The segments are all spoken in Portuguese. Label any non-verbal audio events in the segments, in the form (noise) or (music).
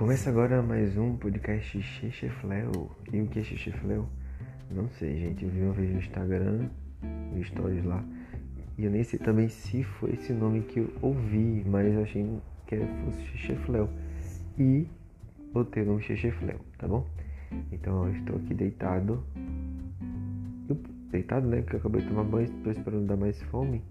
Começa agora mais um podcast Xexefleu. E o que é Xexefleu? Não sei, gente. Eu vi uma vez no Instagram, no Stories lá. E eu nem sei também se foi esse nome que eu ouvi, mas eu achei que fosse Xexefleu. E botei o nome Xexefleu, tá bom? Então eu estou aqui deitado. Deitado, né? Porque eu acabei de tomar banho, estou esperando dar mais fome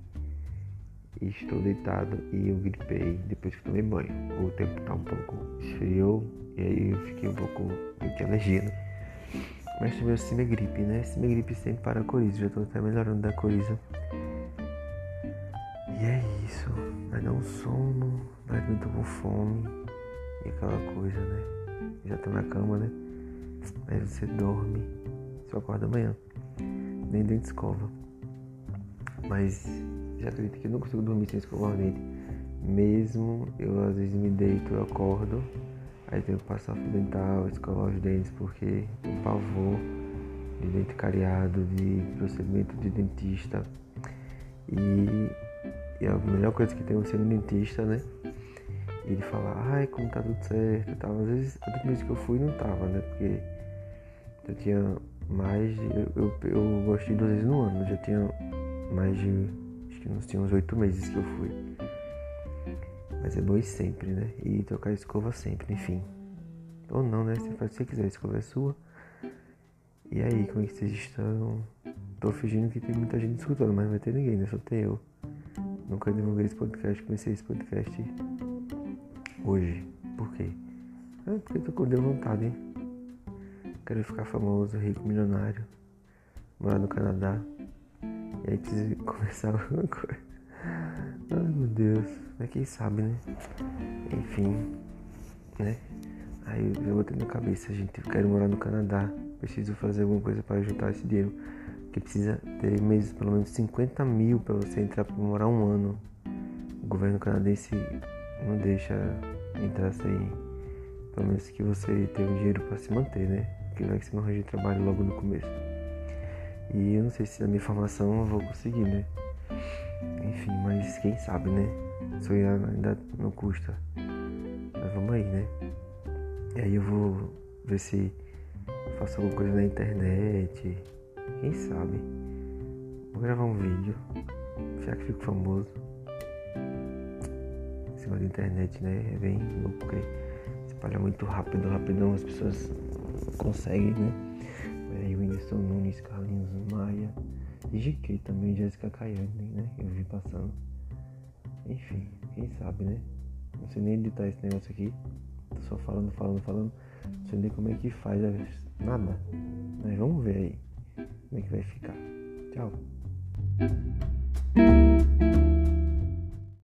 estou deitado e eu gripei depois que tomei banho. O tempo tá um pouco esfriou e aí eu fiquei um pouco de alergia, né? Mas também o gripe, né? gripe sempre para a coriza, já estou até melhorando da coriza. E é isso, vai dar um sono, mas também tô com fome e aquela coisa, né? Já tô na cama, né? Aí você dorme, só acorda amanhã. Nem dentro escova. Mas já acredito que eu não consigo dormir sem escovar o dente. Mesmo eu às vezes me deito, eu acordo, aí tenho que passar fio dental, escovar os dentes, porque tem pavor de dente cariado, de procedimento de dentista. E, e a melhor coisa que tem é você no dentista, né? E ele fala, ai, como tá tudo certo e tal. Às vezes, a última vez que eu fui não tava, né? Porque eu tinha mais de. Eu, eu, eu gostei duas vezes no ano, já tinha mais de acho que uns, uns oito meses que eu fui. Mas é ir sempre, né? E trocar escova sempre, enfim. Ou não, né? Você faz o que você quiser, a escova é sua. E aí, como é que vocês estão? Tô fingindo que tem muita gente escutando, mas não vai ter ninguém, né? Só tem eu. Nunca divulguei esse podcast, comecei esse podcast hoje. Por quê? É porque eu tô com deu vontade, hein? Quero ficar famoso, rico, milionário. Morar no Canadá. E aí precisa começar (laughs) alguma coisa. Ai meu Deus. Mas quem sabe, né? Enfim, né? Aí eu botei na cabeça, gente, eu quero morar no Canadá. Preciso fazer alguma coisa para juntar esse dinheiro. Que precisa ter meses, pelo menos 50 mil para você entrar para morar um ano. O governo canadense não deixa entrar sem pelo menos que você tenha um dinheiro para se manter, né? Porque vai que você não arranja trabalho logo no começo. E eu não sei se na minha formação eu vou conseguir, né? Enfim, mas quem sabe, né? Sonhar ainda não custa. Mas vamos aí, né? E aí eu vou ver se faço alguma coisa na internet. Quem sabe? Vou gravar um vídeo. Já que fico famoso. Em cima da internet, né? É bem louco porque espalha muito rápido, rapidão as pessoas conseguem, né? Aí o Whindersson Nunes, Carlinhos Maia e GK também, Jéssica Caiane, né? Eu vi passando. Enfim, quem sabe, né? Não sei nem editar esse negócio aqui. Tô só falando, falando, falando. Não sei nem como é que faz nada. Mas vamos ver aí como é que vai ficar. Tchau.